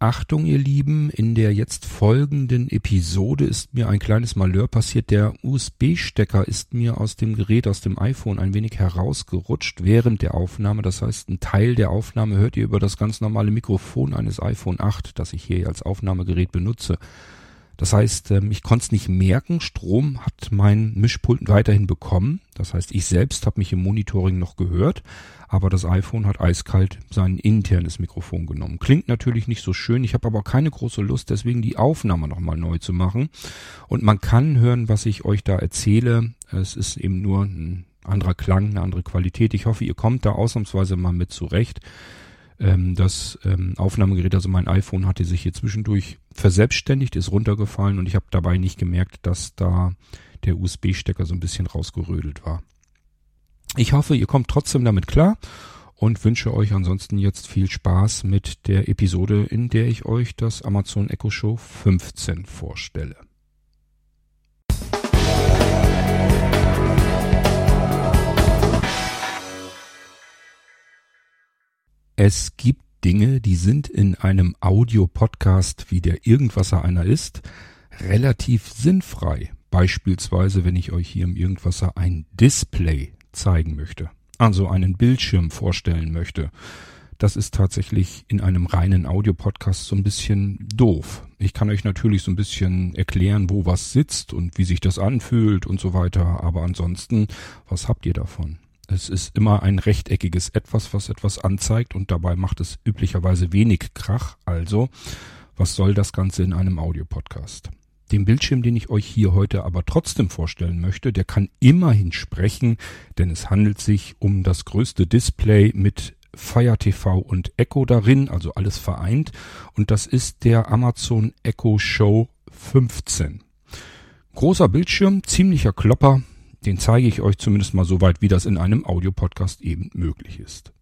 Achtung, ihr Lieben, in der jetzt folgenden Episode ist mir ein kleines Malheur passiert. Der USB-Stecker ist mir aus dem Gerät, aus dem iPhone ein wenig herausgerutscht während der Aufnahme. Das heißt, ein Teil der Aufnahme hört ihr über das ganz normale Mikrofon eines iPhone 8, das ich hier als Aufnahmegerät benutze. Das heißt, ähm, ich konnte es nicht merken. Strom hat mein Mischpult weiterhin bekommen. Das heißt, ich selbst habe mich im Monitoring noch gehört, aber das iPhone hat eiskalt sein internes Mikrofon genommen. Klingt natürlich nicht so schön. Ich habe aber keine große Lust, deswegen die Aufnahme nochmal neu zu machen. Und man kann hören, was ich euch da erzähle. Es ist eben nur ein anderer Klang, eine andere Qualität. Ich hoffe, ihr kommt da ausnahmsweise mal mit zurecht. Ähm, das ähm, Aufnahmegerät, also mein iPhone, hatte sich hier zwischendurch verselbstständigt, ist runtergefallen und ich habe dabei nicht gemerkt, dass da der USB-Stecker so ein bisschen rausgerödelt war. Ich hoffe, ihr kommt trotzdem damit klar und wünsche euch ansonsten jetzt viel Spaß mit der Episode, in der ich euch das Amazon Echo Show 15 vorstelle. Es gibt Dinge, die sind in einem Audio-Podcast, wie der Irgendwasser einer ist, relativ sinnfrei. Beispielsweise, wenn ich euch hier im Irgendwasser ein Display zeigen möchte, also einen Bildschirm vorstellen möchte. Das ist tatsächlich in einem reinen Audio-Podcast so ein bisschen doof. Ich kann euch natürlich so ein bisschen erklären, wo was sitzt und wie sich das anfühlt und so weiter, aber ansonsten, was habt ihr davon? Es ist immer ein rechteckiges Etwas, was etwas anzeigt und dabei macht es üblicherweise wenig Krach. Also, was soll das Ganze in einem Audiopodcast? Den Bildschirm, den ich euch hier heute aber trotzdem vorstellen möchte, der kann immerhin sprechen, denn es handelt sich um das größte Display mit Fire TV und Echo darin, also alles vereint. Und das ist der Amazon Echo Show 15. Großer Bildschirm, ziemlicher Klopper, den zeige ich euch zumindest mal so weit, wie das in einem Audiopodcast eben möglich ist.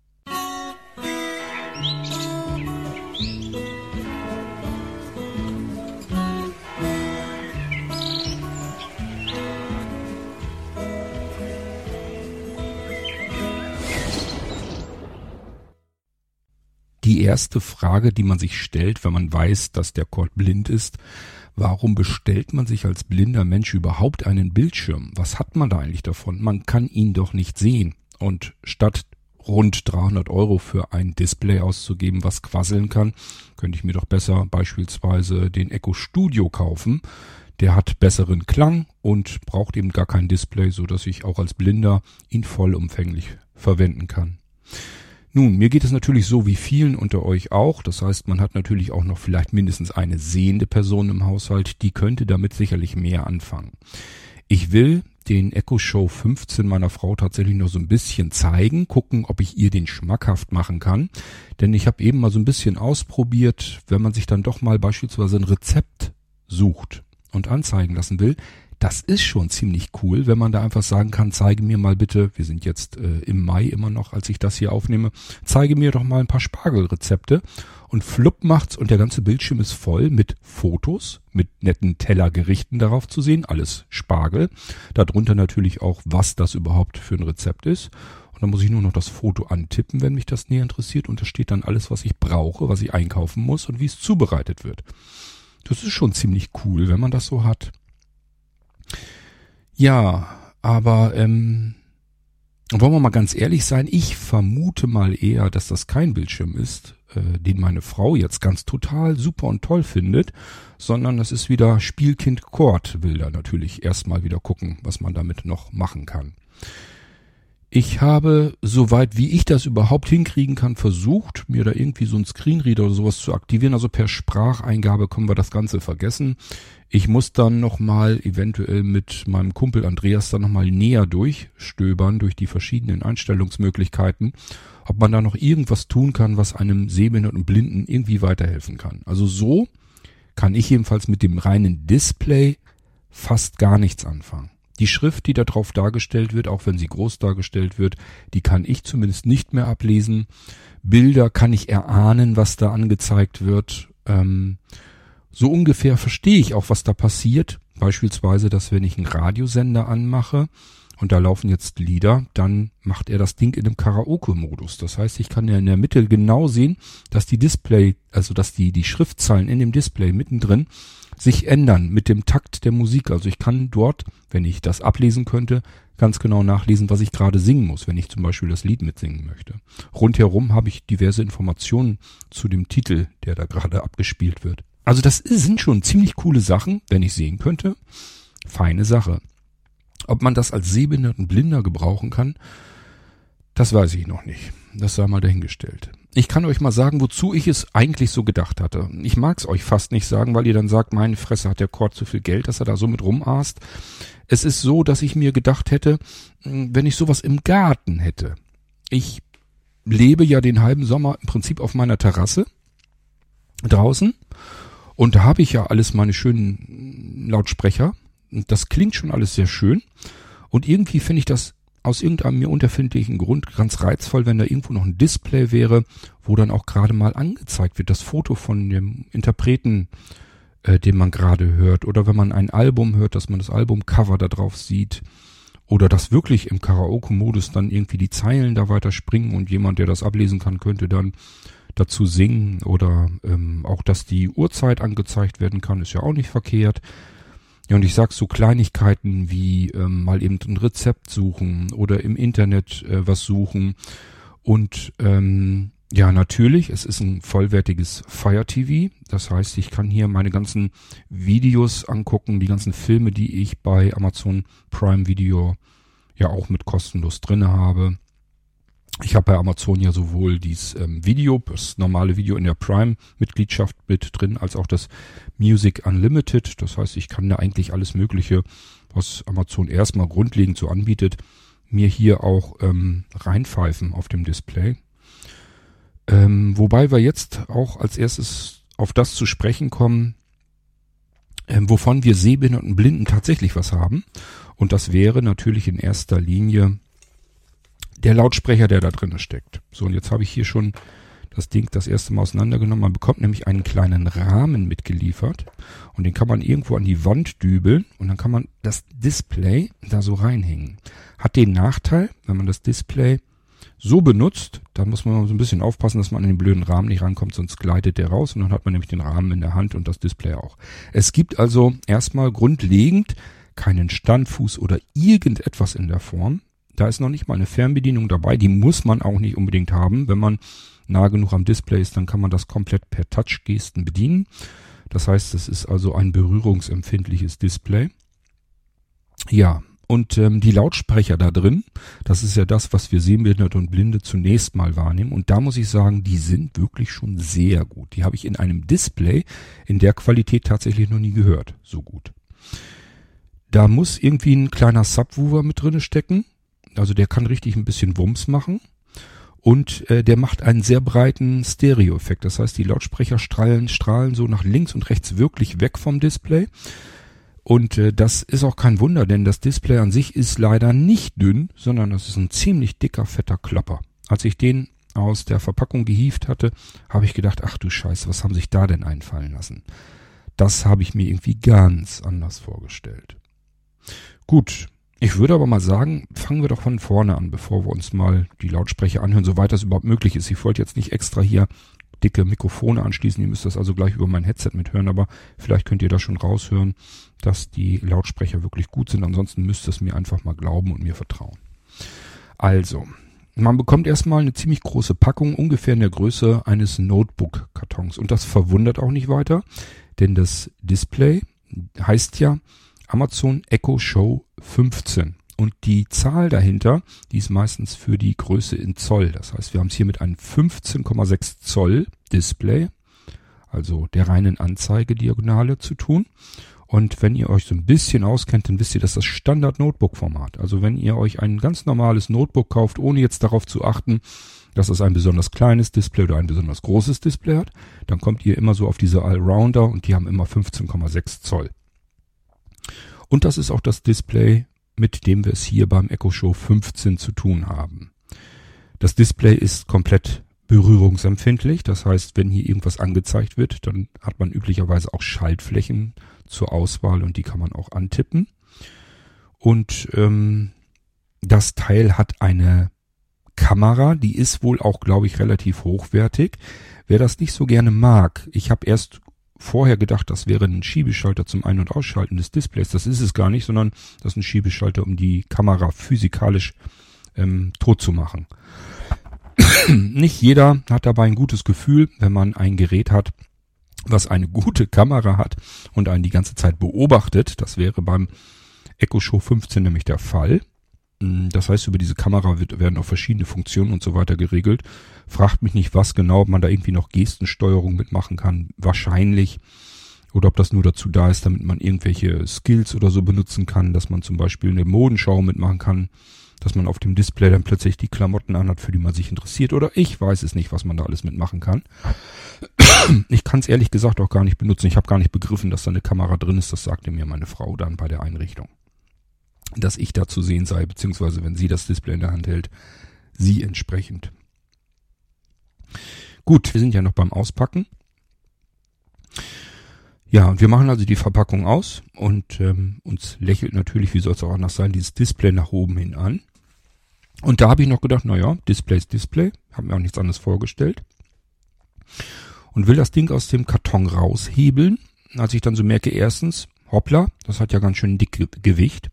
Die erste Frage, die man sich stellt, wenn man weiß, dass der Cord blind ist, Warum bestellt man sich als blinder Mensch überhaupt einen Bildschirm? Was hat man da eigentlich davon? Man kann ihn doch nicht sehen. Und statt rund 300 Euro für ein Display auszugeben, was quasseln kann, könnte ich mir doch besser beispielsweise den Echo Studio kaufen. Der hat besseren Klang und braucht eben gar kein Display, so dass ich auch als Blinder ihn vollumfänglich verwenden kann. Nun, mir geht es natürlich so wie vielen unter euch auch. Das heißt, man hat natürlich auch noch vielleicht mindestens eine sehende Person im Haushalt, die könnte damit sicherlich mehr anfangen. Ich will den Echo Show 15 meiner Frau tatsächlich noch so ein bisschen zeigen, gucken, ob ich ihr den schmackhaft machen kann. Denn ich habe eben mal so ein bisschen ausprobiert, wenn man sich dann doch mal beispielsweise ein Rezept sucht und anzeigen lassen will, das ist schon ziemlich cool, wenn man da einfach sagen kann, zeige mir mal bitte, wir sind jetzt äh, im Mai immer noch, als ich das hier aufnehme, zeige mir doch mal ein paar Spargelrezepte und flupp macht's und der ganze Bildschirm ist voll mit Fotos, mit netten Tellergerichten darauf zu sehen, alles Spargel. Darunter natürlich auch, was das überhaupt für ein Rezept ist. Und dann muss ich nur noch das Foto antippen, wenn mich das näher interessiert. Und da steht dann alles, was ich brauche, was ich einkaufen muss und wie es zubereitet wird. Das ist schon ziemlich cool, wenn man das so hat. Ja, aber ähm, wollen wir mal ganz ehrlich sein, ich vermute mal eher, dass das kein Bildschirm ist, äh, den meine Frau jetzt ganz total super und toll findet, sondern das ist wieder Spielkind Kord, will da natürlich erstmal wieder gucken, was man damit noch machen kann. Ich habe, soweit wie ich das überhaupt hinkriegen kann, versucht, mir da irgendwie so ein Screenreader oder sowas zu aktivieren. Also per Spracheingabe können wir das Ganze vergessen. Ich muss dann nochmal eventuell mit meinem Kumpel Andreas dann nochmal näher durchstöbern durch die verschiedenen Einstellungsmöglichkeiten, ob man da noch irgendwas tun kann, was einem Sehbehinderten und Blinden irgendwie weiterhelfen kann. Also so kann ich jedenfalls mit dem reinen Display fast gar nichts anfangen. Die Schrift, die da drauf dargestellt wird, auch wenn sie groß dargestellt wird, die kann ich zumindest nicht mehr ablesen. Bilder kann ich erahnen, was da angezeigt wird. Ähm, so ungefähr verstehe ich auch, was da passiert. Beispielsweise, dass wenn ich einen Radiosender anmache und da laufen jetzt Lieder, dann macht er das Ding in einem Karaoke-Modus. Das heißt, ich kann ja in der Mitte genau sehen, dass die Display, also dass die, die Schriftzahlen in dem Display mittendrin sich ändern mit dem Takt der Musik. Also ich kann dort, wenn ich das ablesen könnte, ganz genau nachlesen, was ich gerade singen muss, wenn ich zum Beispiel das Lied mitsingen möchte. Rundherum habe ich diverse Informationen zu dem Titel, der da gerade abgespielt wird. Also das sind schon ziemlich coole Sachen, wenn ich sehen könnte. Feine Sache. Ob man das als sehbehinderten Blinder gebrauchen kann, das weiß ich noch nicht. Das sei mal dahingestellt. Ich kann euch mal sagen, wozu ich es eigentlich so gedacht hatte. Ich mag es euch fast nicht sagen, weil ihr dann sagt, meine Fresse hat der Kord zu viel Geld, dass er da so mit rumaßt. Es ist so, dass ich mir gedacht hätte, hm, wenn ich sowas im Garten hätte. Ich lebe ja den halben Sommer im Prinzip auf meiner Terrasse draußen und da habe ich ja alles meine schönen Lautsprecher und das klingt schon alles sehr schön. Und irgendwie finde ich das aus irgendeinem mir unterfindlichen Grund ganz reizvoll, wenn da irgendwo noch ein Display wäre, wo dann auch gerade mal angezeigt wird, das Foto von dem Interpreten, äh, den man gerade hört. Oder wenn man ein Album hört, dass man das Albumcover da drauf sieht. Oder dass wirklich im Karaoke-Modus dann irgendwie die Zeilen da weiter springen und jemand, der das ablesen kann, könnte dann dazu singen. Oder ähm, auch, dass die Uhrzeit angezeigt werden kann, ist ja auch nicht verkehrt. Ja, und ich sag so Kleinigkeiten wie ähm, mal eben ein Rezept suchen oder im Internet äh, was suchen. Und ähm, ja, natürlich, es ist ein vollwertiges Fire TV. Das heißt, ich kann hier meine ganzen Videos angucken, die ganzen Filme, die ich bei Amazon Prime Video ja auch mit kostenlos drinne habe. Ich habe bei Amazon ja sowohl dieses ähm, Video, das normale Video in der Prime-Mitgliedschaft mit drin, als auch das Music Unlimited. Das heißt, ich kann da eigentlich alles Mögliche, was Amazon erstmal grundlegend so anbietet, mir hier auch ähm, reinpfeifen auf dem Display. Ähm, wobei wir jetzt auch als erstes auf das zu sprechen kommen, ähm, wovon wir Sehbehinderten und Blinden tatsächlich was haben. Und das wäre natürlich in erster Linie der Lautsprecher, der da drin steckt. So, und jetzt habe ich hier schon das Ding das erste Mal auseinandergenommen. Man bekommt nämlich einen kleinen Rahmen mitgeliefert und den kann man irgendwo an die Wand dübeln und dann kann man das Display da so reinhängen. Hat den Nachteil, wenn man das Display so benutzt, dann muss man so ein bisschen aufpassen, dass man an den blöden Rahmen nicht rankommt, sonst gleitet der raus und dann hat man nämlich den Rahmen in der Hand und das Display auch. Es gibt also erstmal grundlegend keinen Standfuß oder irgendetwas in der Form. Da ist noch nicht mal eine Fernbedienung dabei. Die muss man auch nicht unbedingt haben. Wenn man nah genug am Display ist, dann kann man das komplett per Touchgesten bedienen. Das heißt, es ist also ein berührungsempfindliches Display. Ja, und ähm, die Lautsprecher da drin, das ist ja das, was wir Sehbehinderte und Blinde zunächst mal wahrnehmen. Und da muss ich sagen, die sind wirklich schon sehr gut. Die habe ich in einem Display in der Qualität tatsächlich noch nie gehört. So gut. Da muss irgendwie ein kleiner Subwoofer mit drinne stecken. Also der kann richtig ein bisschen Wumms machen. Und äh, der macht einen sehr breiten Stereo-Effekt. Das heißt, die Lautsprecher strahlen, strahlen so nach links und rechts wirklich weg vom Display. Und äh, das ist auch kein Wunder, denn das Display an sich ist leider nicht dünn, sondern das ist ein ziemlich dicker, fetter Klopper. Als ich den aus der Verpackung gehieft hatte, habe ich gedacht, ach du Scheiße, was haben sich da denn einfallen lassen? Das habe ich mir irgendwie ganz anders vorgestellt. Gut, ich würde aber mal sagen, fangen wir doch von vorne an, bevor wir uns mal die Lautsprecher anhören, soweit das überhaupt möglich ist. Ich wollte jetzt nicht extra hier dicke Mikrofone anschließen, ihr müsst das also gleich über mein Headset mithören, aber vielleicht könnt ihr da schon raushören, dass die Lautsprecher wirklich gut sind. Ansonsten müsst ihr es mir einfach mal glauben und mir vertrauen. Also, man bekommt erstmal eine ziemlich große Packung, ungefähr in der Größe eines Notebook-Kartons. Und das verwundert auch nicht weiter, denn das Display heißt ja Amazon Echo Show 15. Und die Zahl dahinter, die ist meistens für die Größe in Zoll. Das heißt, wir haben es hier mit einem 15,6 Zoll Display, also der reinen Anzeigediagonale zu tun. Und wenn ihr euch so ein bisschen auskennt, dann wisst ihr, dass das Standard Notebook Format. Also wenn ihr euch ein ganz normales Notebook kauft, ohne jetzt darauf zu achten, dass es ein besonders kleines Display oder ein besonders großes Display hat, dann kommt ihr immer so auf diese Allrounder und die haben immer 15,6 Zoll. Und das ist auch das Display, mit dem wir es hier beim Echo Show 15 zu tun haben. Das Display ist komplett berührungsempfindlich. Das heißt, wenn hier irgendwas angezeigt wird, dann hat man üblicherweise auch Schaltflächen zur Auswahl und die kann man auch antippen. Und ähm, Das Teil hat eine Kamera, die ist wohl auch, glaube ich, relativ hochwertig. Wer das nicht so gerne mag, ich habe erst vorher gedacht, das wäre ein Schiebeschalter zum Ein- und Ausschalten des Displays. Das ist es gar nicht, sondern das ist ein Schiebeschalter, um die Kamera physikalisch ähm, tot zu machen. nicht jeder hat dabei ein gutes Gefühl, wenn man ein Gerät hat, was eine gute Kamera hat und einen die ganze Zeit beobachtet. Das wäre beim Echo Show 15 nämlich der Fall. Mm, das heißt, über diese Kamera wird, werden auch verschiedene Funktionen und so weiter geregelt. Fragt mich nicht, was genau, ob man da irgendwie noch Gestensteuerung mitmachen kann. Wahrscheinlich. Oder ob das nur dazu da ist, damit man irgendwelche Skills oder so benutzen kann, dass man zum Beispiel eine Modenschau mitmachen kann, dass man auf dem Display dann plötzlich die Klamotten anhat, für die man sich interessiert. Oder ich weiß es nicht, was man da alles mitmachen kann. Ich kann es ehrlich gesagt auch gar nicht benutzen. Ich habe gar nicht begriffen, dass da eine Kamera drin ist. Das sagte mir meine Frau dann bei der Einrichtung dass ich da zu sehen sei, beziehungsweise wenn sie das Display in der Hand hält, sie entsprechend. Gut, wir sind ja noch beim Auspacken. Ja, und wir machen also die Verpackung aus und ähm, uns lächelt natürlich, wie soll es auch anders sein, dieses Display nach oben hin an. Und da habe ich noch gedacht, naja, Display ist Display, habe mir auch nichts anderes vorgestellt. Und will das Ding aus dem Karton raushebeln, als ich dann so merke, erstens, hoppla, das hat ja ganz schön dick Gewicht.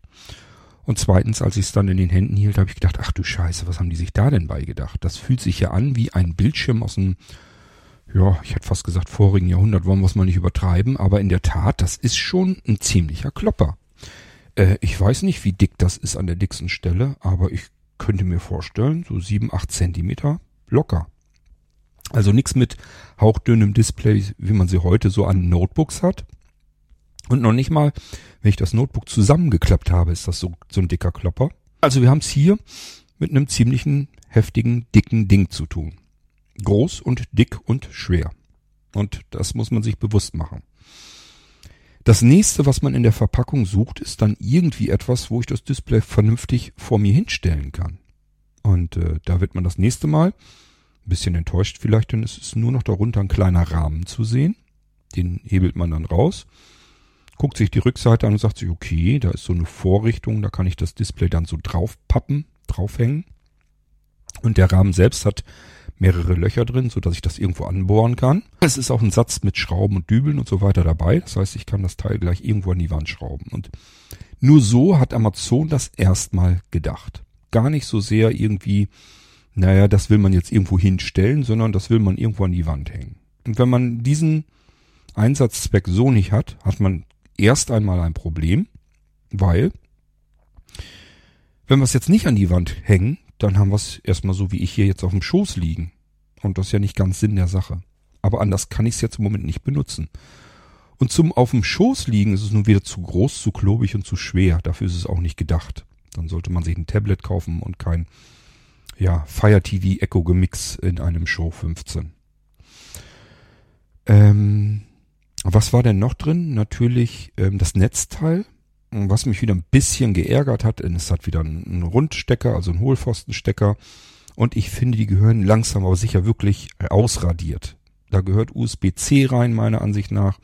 Und zweitens, als ich es dann in den Händen hielt, habe ich gedacht, ach du Scheiße, was haben die sich da denn beigedacht? Das fühlt sich ja an wie ein Bildschirm aus einem, ja, ich hätte fast gesagt vorigen Jahrhundert, wollen wir es mal nicht übertreiben, aber in der Tat, das ist schon ein ziemlicher Klopper. Äh, ich weiß nicht, wie dick das ist an der dicksten Stelle, aber ich könnte mir vorstellen, so sieben, acht Zentimeter locker. Also nichts mit hauchdünnem Display, wie man sie heute so an Notebooks hat, und noch nicht mal, wenn ich das Notebook zusammengeklappt habe, ist das so, so ein dicker Klopper. Also wir haben es hier mit einem ziemlichen, heftigen, dicken Ding zu tun. Groß und dick und schwer. Und das muss man sich bewusst machen. Das nächste, was man in der Verpackung sucht, ist dann irgendwie etwas, wo ich das Display vernünftig vor mir hinstellen kann. Und äh, da wird man das nächste Mal ein bisschen enttäuscht vielleicht, denn es ist nur noch darunter ein kleiner Rahmen zu sehen. Den hebelt man dann raus guckt sich die Rückseite an und sagt sich, okay, da ist so eine Vorrichtung, da kann ich das Display dann so draufpappen, draufhängen. Und der Rahmen selbst hat mehrere Löcher drin, so dass ich das irgendwo anbohren kann. Es ist auch ein Satz mit Schrauben und Dübeln und so weiter dabei. Das heißt, ich kann das Teil gleich irgendwo an die Wand schrauben. Und nur so hat Amazon das erstmal gedacht. Gar nicht so sehr irgendwie, naja, das will man jetzt irgendwo hinstellen, sondern das will man irgendwo an die Wand hängen. Und wenn man diesen Einsatzzweck so nicht hat, hat man erst einmal ein Problem, weil wenn wir es jetzt nicht an die Wand hängen, dann haben wir es erstmal so wie ich hier jetzt auf dem Schoß liegen. Und das ist ja nicht ganz Sinn der Sache. Aber anders kann ich es jetzt im Moment nicht benutzen. Und zum auf dem Schoß liegen ist es nun wieder zu groß, zu klobig und zu schwer. Dafür ist es auch nicht gedacht. Dann sollte man sich ein Tablet kaufen und kein ja, Fire TV Echo Gemix in einem Show 15. Ähm, was war denn noch drin? Natürlich ähm, das Netzteil. Was mich wieder ein bisschen geärgert hat, denn es hat wieder einen Rundstecker, also einen Hohlpfostenstecker. Und ich finde, die gehören langsam aber sicher wirklich äh, ausradiert. Da gehört USB-C rein, meiner Ansicht nach,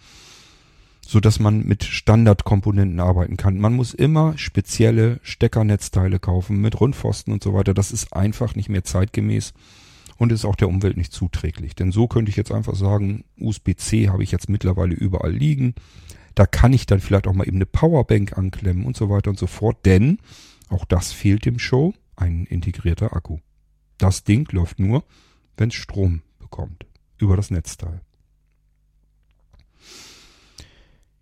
so dass man mit Standardkomponenten arbeiten kann. Man muss immer spezielle Steckernetzteile kaufen mit Rundpfosten und so weiter. Das ist einfach nicht mehr zeitgemäß und ist auch der Umwelt nicht zuträglich. Denn so könnte ich jetzt einfach sagen, USB-C habe ich jetzt mittlerweile überall liegen. Da kann ich dann vielleicht auch mal eben eine Powerbank anklemmen und so weiter und so fort, denn auch das fehlt dem Show, ein integrierter Akku. Das Ding läuft nur, wenn es Strom bekommt, über das Netzteil.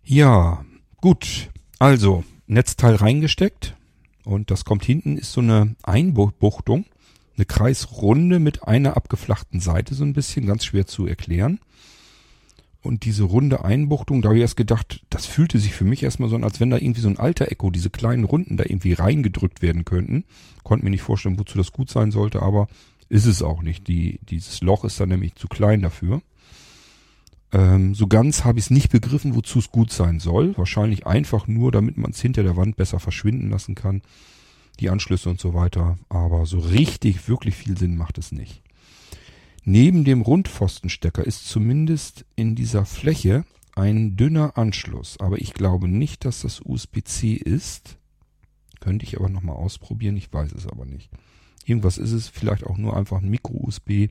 Ja, gut. Also, Netzteil reingesteckt und das kommt hinten, ist so eine Einbuchtung eine Kreisrunde mit einer abgeflachten Seite so ein bisschen, ganz schwer zu erklären. Und diese runde Einbuchtung, da habe ich erst gedacht, das fühlte sich für mich erstmal so an, als wenn da irgendwie so ein alter Echo, diese kleinen Runden da irgendwie reingedrückt werden könnten. Konnte mir nicht vorstellen, wozu das gut sein sollte, aber ist es auch nicht. Die, dieses Loch ist dann nämlich zu klein dafür. Ähm, so ganz habe ich es nicht begriffen, wozu es gut sein soll. Wahrscheinlich einfach nur, damit man es hinter der Wand besser verschwinden lassen kann die Anschlüsse und so weiter. Aber so richtig, wirklich viel Sinn macht es nicht. Neben dem Rundpfostenstecker ist zumindest in dieser Fläche ein dünner Anschluss. Aber ich glaube nicht, dass das USB-C ist. Könnte ich aber nochmal ausprobieren, ich weiß es aber nicht. Irgendwas ist es, vielleicht auch nur einfach ein Micro-USB,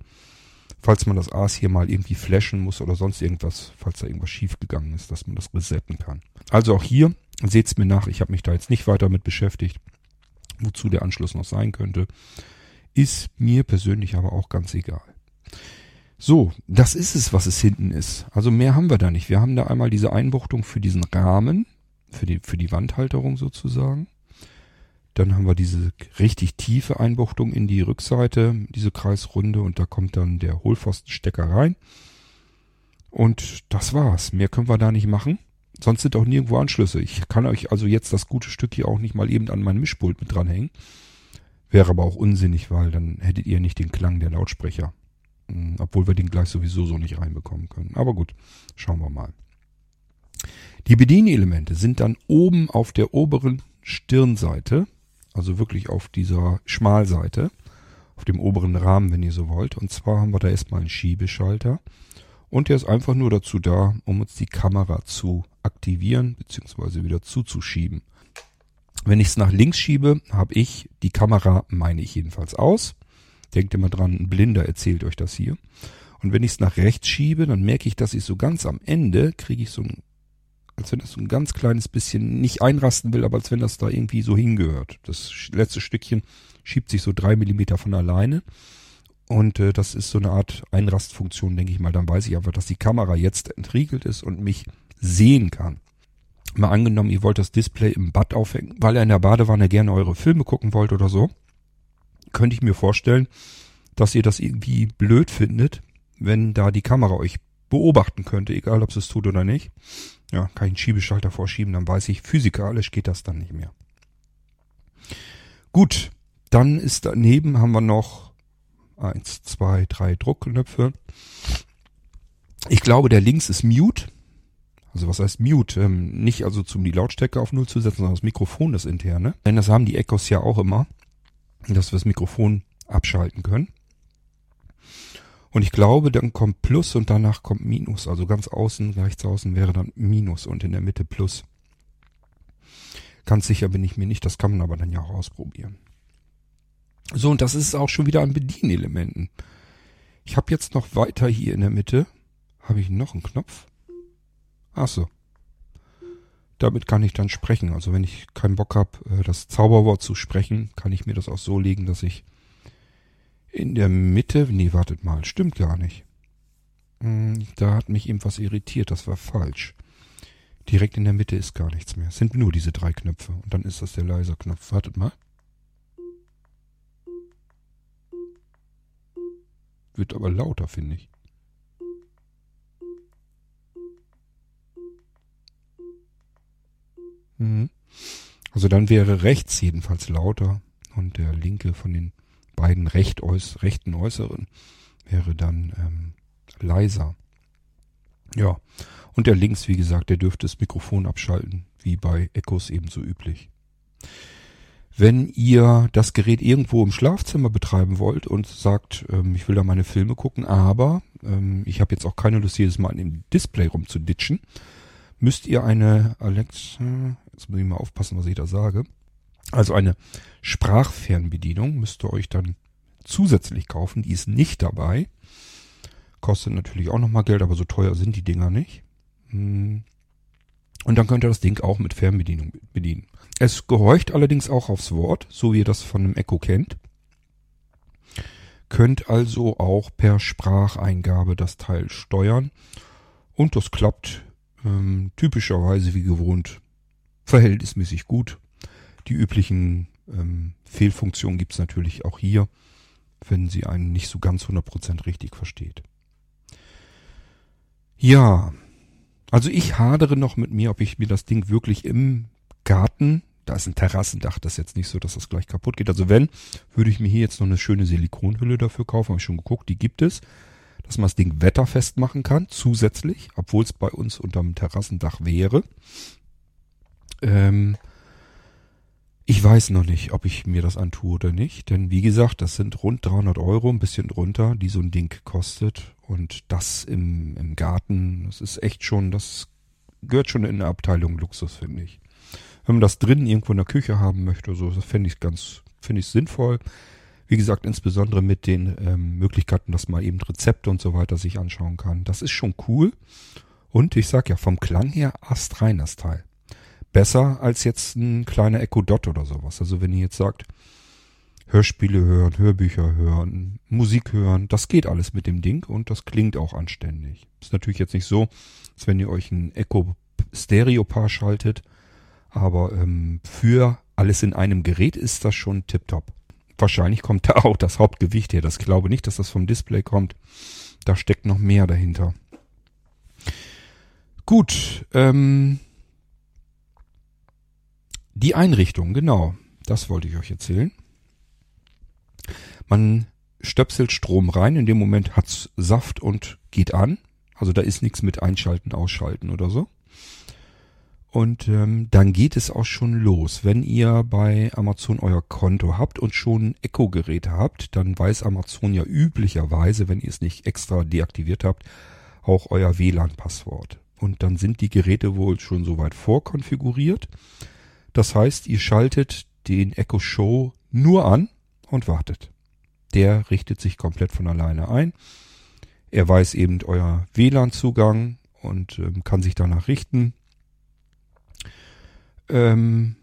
falls man das AS hier mal irgendwie flashen muss oder sonst irgendwas, falls da irgendwas schief gegangen ist, dass man das resetten kann. Also auch hier, seht's mir nach, ich habe mich da jetzt nicht weiter mit beschäftigt, wozu der Anschluss noch sein könnte. Ist mir persönlich aber auch ganz egal. So, das ist es, was es hinten ist. Also mehr haben wir da nicht. Wir haben da einmal diese Einbuchtung für diesen Rahmen, für die, für die Wandhalterung sozusagen. Dann haben wir diese richtig tiefe Einbuchtung in die Rückseite, diese Kreisrunde und da kommt dann der Hohlpfostenstecker rein. Und das war's. Mehr können wir da nicht machen. Sonst sind auch nirgendwo Anschlüsse. Ich kann euch also jetzt das gute Stück hier auch nicht mal eben an mein Mischpult mit dranhängen. Wäre aber auch unsinnig, weil dann hättet ihr nicht den Klang der Lautsprecher. Hm, obwohl wir den gleich sowieso so nicht reinbekommen können. Aber gut, schauen wir mal. Die Bedienelemente sind dann oben auf der oberen Stirnseite also wirklich auf dieser Schmalseite, auf dem oberen Rahmen, wenn ihr so wollt. Und zwar haben wir da erstmal einen Schiebeschalter. Und der ist einfach nur dazu da, um uns die Kamera zu aktivieren bzw. wieder zuzuschieben. Wenn ich es nach links schiebe, habe ich die Kamera, meine ich jedenfalls, aus. Denkt immer dran, ein Blinder erzählt euch das hier. Und wenn ich es nach rechts schiebe, dann merke ich, dass ich so ganz am Ende kriege ich so ein als wenn das so ein ganz kleines bisschen nicht einrasten will, aber als wenn das da irgendwie so hingehört. Das letzte Stückchen schiebt sich so drei Millimeter von alleine. Und äh, das ist so eine Art Einrastfunktion, denke ich mal. Dann weiß ich einfach, dass die Kamera jetzt entriegelt ist und mich sehen kann. Mal angenommen, ihr wollt das Display im Bad aufhängen, weil ihr in der Badewanne gerne eure Filme gucken wollt oder so. Könnte ich mir vorstellen, dass ihr das irgendwie blöd findet, wenn da die Kamera euch beobachten könnte, egal ob es tut oder nicht. Ja, kann ich einen Schiebeschalter vorschieben, dann weiß ich, physikalisch geht das dann nicht mehr. Gut, dann ist daneben haben wir noch eins, zwei, drei Druckknöpfe. Ich glaube, der links ist Mute. Also was heißt Mute? Ähm, nicht also zum die Lautstärke auf Null zu setzen, sondern das Mikrofon, das interne. Denn das haben die Echos ja auch immer, dass wir das Mikrofon abschalten können. Und ich glaube, dann kommt Plus und danach kommt Minus. Also ganz außen, rechts außen wäre dann Minus und in der Mitte Plus. Ganz sicher bin ich mir nicht, das kann man aber dann ja auch ausprobieren. So, und das ist auch schon wieder an Bedienelementen. Ich habe jetzt noch weiter hier in der Mitte, habe ich noch einen Knopf. Ach so. Damit kann ich dann sprechen. Also wenn ich keinen Bock habe, äh, das Zauberwort zu sprechen, kann ich mir das auch so legen, dass ich in der Mitte, nee, wartet mal, stimmt gar nicht. Hm, da hat mich eben was irritiert, das war falsch. Direkt in der Mitte ist gar nichts mehr. Es sind nur diese drei Knöpfe. Und dann ist das der leiser Knopf. Wartet mal. Wird aber lauter, finde ich. Mhm. Also dann wäre rechts jedenfalls lauter und der linke von den beiden recht äuß rechten äußeren wäre dann ähm, leiser. Ja, und der links, wie gesagt, der dürfte das Mikrofon abschalten, wie bei Echos ebenso üblich. Wenn ihr das Gerät irgendwo im Schlafzimmer betreiben wollt und sagt, ähm, ich will da meine Filme gucken, aber ähm, ich habe jetzt auch keine Lust, jedes Mal an dem Display rumzuditschen, müsst ihr eine Alexa, jetzt muss ich mal aufpassen, was ich da sage, also eine Sprachfernbedienung müsst ihr euch dann zusätzlich kaufen. Die ist nicht dabei. Kostet natürlich auch nochmal Geld, aber so teuer sind die Dinger nicht. Hm. Und dann könnt ihr das Ding auch mit Fernbedienung bedienen. Es gehorcht allerdings auch aufs Wort, so wie ihr das von einem Echo kennt. Könnt also auch per Spracheingabe das Teil steuern. Und das klappt ähm, typischerweise wie gewohnt verhältnismäßig gut. Die üblichen ähm, Fehlfunktionen gibt's natürlich auch hier, wenn sie einen nicht so ganz 100% richtig versteht. Ja, also ich hadere noch mit mir, ob ich mir das Ding wirklich im Garten, da ist ein Terrassendach, das ist jetzt nicht so, dass das gleich kaputt geht. Also wenn, würde ich mir hier jetzt noch eine schöne Silikonhülle dafür kaufen, habe ich schon geguckt, die gibt es, dass man das Ding wetterfest machen kann, zusätzlich, obwohl es bei uns unterm Terrassendach wäre. Ähm, ich weiß noch nicht, ob ich mir das antue oder nicht, denn wie gesagt, das sind rund 300 Euro, ein bisschen drunter, die so ein Ding kostet und das im, im Garten, das ist echt schon, das gehört schon in eine Abteilung Luxus, finde ich. Wenn man das drinnen irgendwo in der Küche haben möchte, so, das fände ich ganz, finde ich sinnvoll. Wie gesagt, insbesondere mit den ähm, Möglichkeiten, dass man eben Rezepte und so weiter sich anschauen kann. Das ist schon cool. Und ich sag ja, vom Klang her astrein das Teil. Besser als jetzt ein kleiner Echo Dot oder sowas. Also wenn ihr jetzt sagt, Hörspiele hören, Hörbücher hören, Musik hören, das geht alles mit dem Ding und das klingt auch anständig. Ist natürlich jetzt nicht so, als wenn ihr euch ein Echo Stereo Paar schaltet, aber ähm, für alles in einem Gerät ist das schon tipptopp. Wahrscheinlich kommt da auch das Hauptgewicht her. Das glaube nicht, dass das vom Display kommt. Da steckt noch mehr dahinter. Gut, ähm, die Einrichtung, genau. Das wollte ich euch erzählen. Man stöpselt Strom rein, in dem Moment hat's Saft und geht an. Also da ist nichts mit Einschalten, Ausschalten oder so. Und ähm, dann geht es auch schon los. Wenn ihr bei Amazon euer Konto habt und schon Echo-Geräte habt, dann weiß Amazon ja üblicherweise, wenn ihr es nicht extra deaktiviert habt, auch euer WLAN-Passwort. Und dann sind die Geräte wohl schon soweit vorkonfiguriert. Das heißt, ihr schaltet den Echo Show nur an und wartet. Der richtet sich komplett von alleine ein. Er weiß eben euer WLAN-Zugang und ähm, kann sich danach richten. Ähm,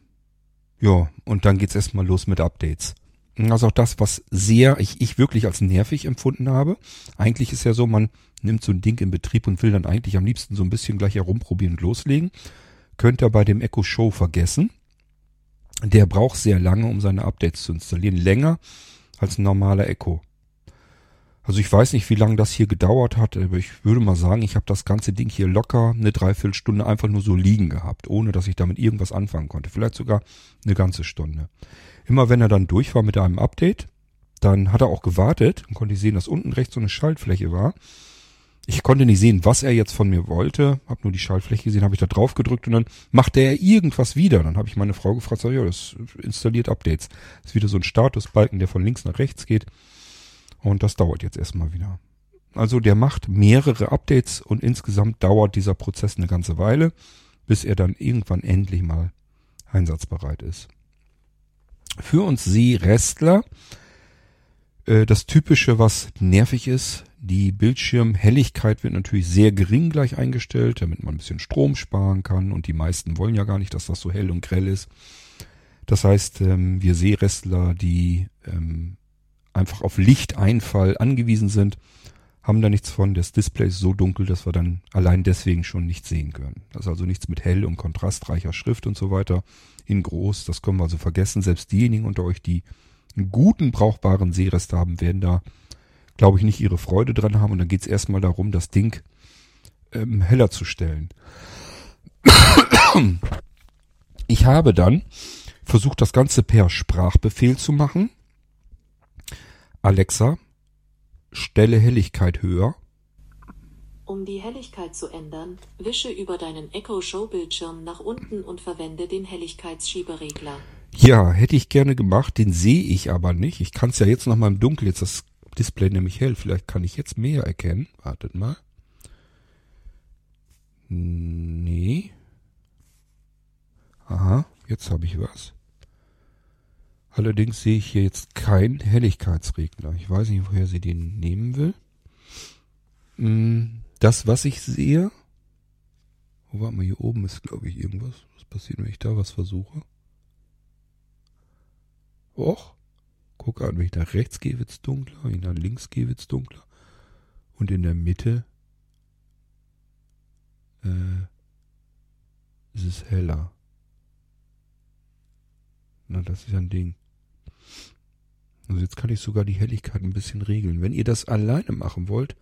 ja, und dann geht's erstmal los mit Updates. Also auch das, was sehr, ich, ich wirklich als nervig empfunden habe. Eigentlich ist ja so, man nimmt so ein Ding in Betrieb und will dann eigentlich am liebsten so ein bisschen gleich herumprobieren und loslegen. Könnt ihr bei dem Echo Show vergessen. Der braucht sehr lange, um seine Updates zu installieren. Länger als ein normaler Echo. Also ich weiß nicht, wie lange das hier gedauert hat, aber ich würde mal sagen, ich habe das ganze Ding hier locker eine Dreiviertelstunde einfach nur so liegen gehabt, ohne dass ich damit irgendwas anfangen konnte. Vielleicht sogar eine ganze Stunde. Immer wenn er dann durch war mit einem Update, dann hat er auch gewartet und konnte sehen, dass unten rechts so eine Schaltfläche war. Ich konnte nicht sehen, was er jetzt von mir wollte, habe nur die Schaltfläche gesehen, habe ich da drauf gedrückt und dann machte er irgendwas wieder. Dann habe ich meine Frau gefragt, sag, ja, das installiert Updates. Das ist wieder so ein Statusbalken, der von links nach rechts geht. Und das dauert jetzt erstmal wieder. Also der macht mehrere Updates und insgesamt dauert dieser Prozess eine ganze Weile, bis er dann irgendwann endlich mal einsatzbereit ist. Für uns Seerestler, äh, das Typische, was nervig ist, die Bildschirmhelligkeit wird natürlich sehr gering gleich eingestellt, damit man ein bisschen Strom sparen kann und die meisten wollen ja gar nicht, dass das so hell und grell ist. Das heißt, ähm, wir Seerestler, die ähm, einfach auf Lichteinfall angewiesen sind, haben da nichts von. Das Display ist so dunkel, dass wir dann allein deswegen schon nicht sehen können. Das ist also nichts mit hell und kontrastreicher Schrift und so weiter in groß. Das können wir also vergessen. Selbst diejenigen unter euch, die einen guten, brauchbaren Sehrest haben, werden da, glaube ich, nicht ihre Freude dran haben. Und dann geht es erstmal darum, das Ding ähm, heller zu stellen. Ich habe dann versucht, das Ganze per Sprachbefehl zu machen. Alexa, stelle Helligkeit höher. Um die Helligkeit zu ändern, wische über deinen Echo Show Bildschirm nach unten und verwende den Helligkeitsschieberegler. Ja, hätte ich gerne gemacht, den sehe ich aber nicht. Ich kann es ja jetzt noch mal im Dunkeln, jetzt das Display nämlich hell. Vielleicht kann ich jetzt mehr erkennen. Wartet mal. Nee. Aha, jetzt habe ich was. Allerdings sehe ich hier jetzt keinen Helligkeitsregler. Ich weiß nicht, woher sie den nehmen will. Hm, das, was ich sehe. Wo war mal hier oben ist, glaube ich, irgendwas. Was passiert, wenn ich da was versuche? Och, guck an, wenn ich nach rechts gehe, wird's dunkler, wenn ich nach links gehe, wird's dunkler. Und in der Mitte äh, ist es heller. Na, das ist ein Ding. Also jetzt kann ich sogar die Helligkeit ein bisschen regeln. Wenn ihr das alleine machen wollt,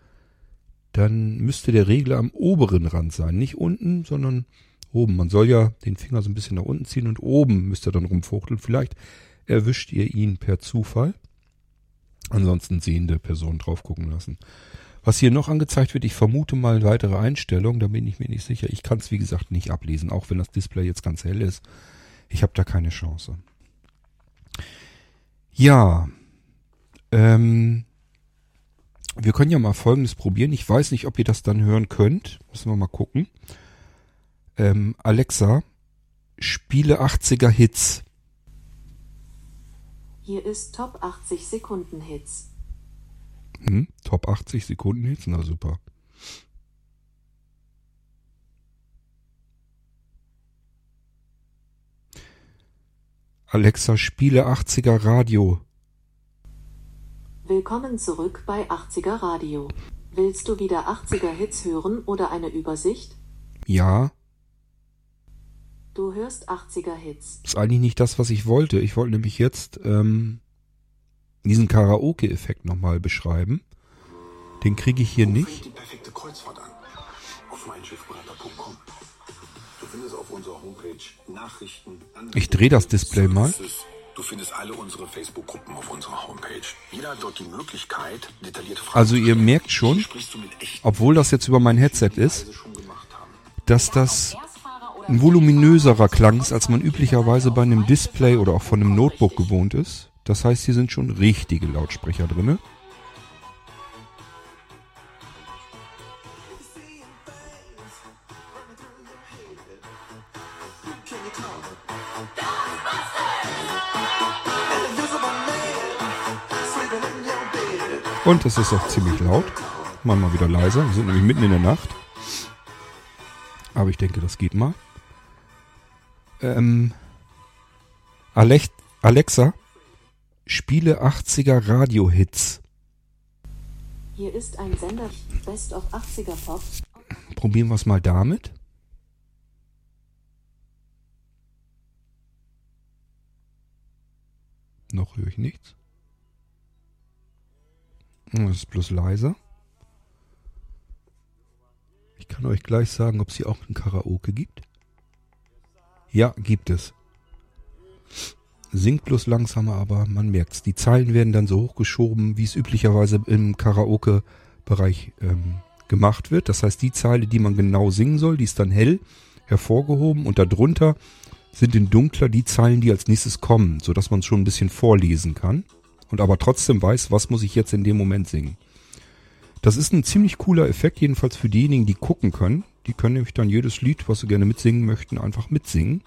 dann müsste der Regler am oberen Rand sein. Nicht unten, sondern oben. Man soll ja den Finger so ein bisschen nach unten ziehen und oben müsst ihr dann rumfuchteln. Vielleicht erwischt ihr ihn per Zufall. Ansonsten sehende Person drauf gucken lassen. Was hier noch angezeigt wird, ich vermute mal weitere Einstellungen, da bin ich mir nicht sicher. Ich kann es wie gesagt nicht ablesen, auch wenn das Display jetzt ganz hell ist. Ich habe da keine Chance. Ja, ähm, wir können ja mal Folgendes probieren. Ich weiß nicht, ob ihr das dann hören könnt. Müssen wir mal gucken. Ähm, Alexa, spiele 80er Hits. Hier ist Top 80 Sekunden Hits. Hm, Top 80 Sekunden Hits, na super. Alexa, spiele 80er Radio. Willkommen zurück bei 80er Radio. Willst du wieder 80er Hits hören oder eine Übersicht? Ja, Du hörst 80er Hits. ist eigentlich nicht das, was ich wollte. Ich wollte nämlich jetzt ähm, diesen Karaoke-Effekt nochmal beschreiben. Den kriege ich hier Fängt nicht. die perfekte Kreuzfahrt an. Auf meinschiffberater.com. Ich dreh das Display mal. Du findest alle unsere Facebook-Gruppen auf unserer Homepage. Jeder hat dort die Möglichkeit, detaillierte Fragen Also ihr merkt schon, obwohl das jetzt über mein Headset ist, dass das ein voluminöserer Klang ist, als man üblicherweise bei einem Display oder auch von einem Notebook gewohnt ist. Das heißt, hier sind schon richtige Lautsprecher drinne. Und es ist auch ziemlich laut. Machen wir mal wieder leiser. Wir sind nämlich mitten in der Nacht. Aber ich denke, das geht mal. Ähm, Alexa, spiele 80er Radio-Hits. Hier ist ein Sender Best of 80er Pop. Probieren wir es mal damit. Noch höre ich nichts. Das ist bloß leise. Ich kann euch gleich sagen, ob es hier auch ein Karaoke gibt. Ja, gibt es. Singt bloß langsamer, aber man merkt's. Die Zeilen werden dann so hochgeschoben, wie es üblicherweise im Karaoke-Bereich ähm, gemacht wird. Das heißt, die Zeile, die man genau singen soll, die ist dann hell hervorgehoben und darunter sind in dunkler die Zeilen, die als nächstes kommen, sodass man es schon ein bisschen vorlesen kann und aber trotzdem weiß, was muss ich jetzt in dem Moment singen. Das ist ein ziemlich cooler Effekt, jedenfalls für diejenigen, die gucken können. Die können nämlich dann jedes Lied, was sie gerne mitsingen möchten, einfach mitsingen.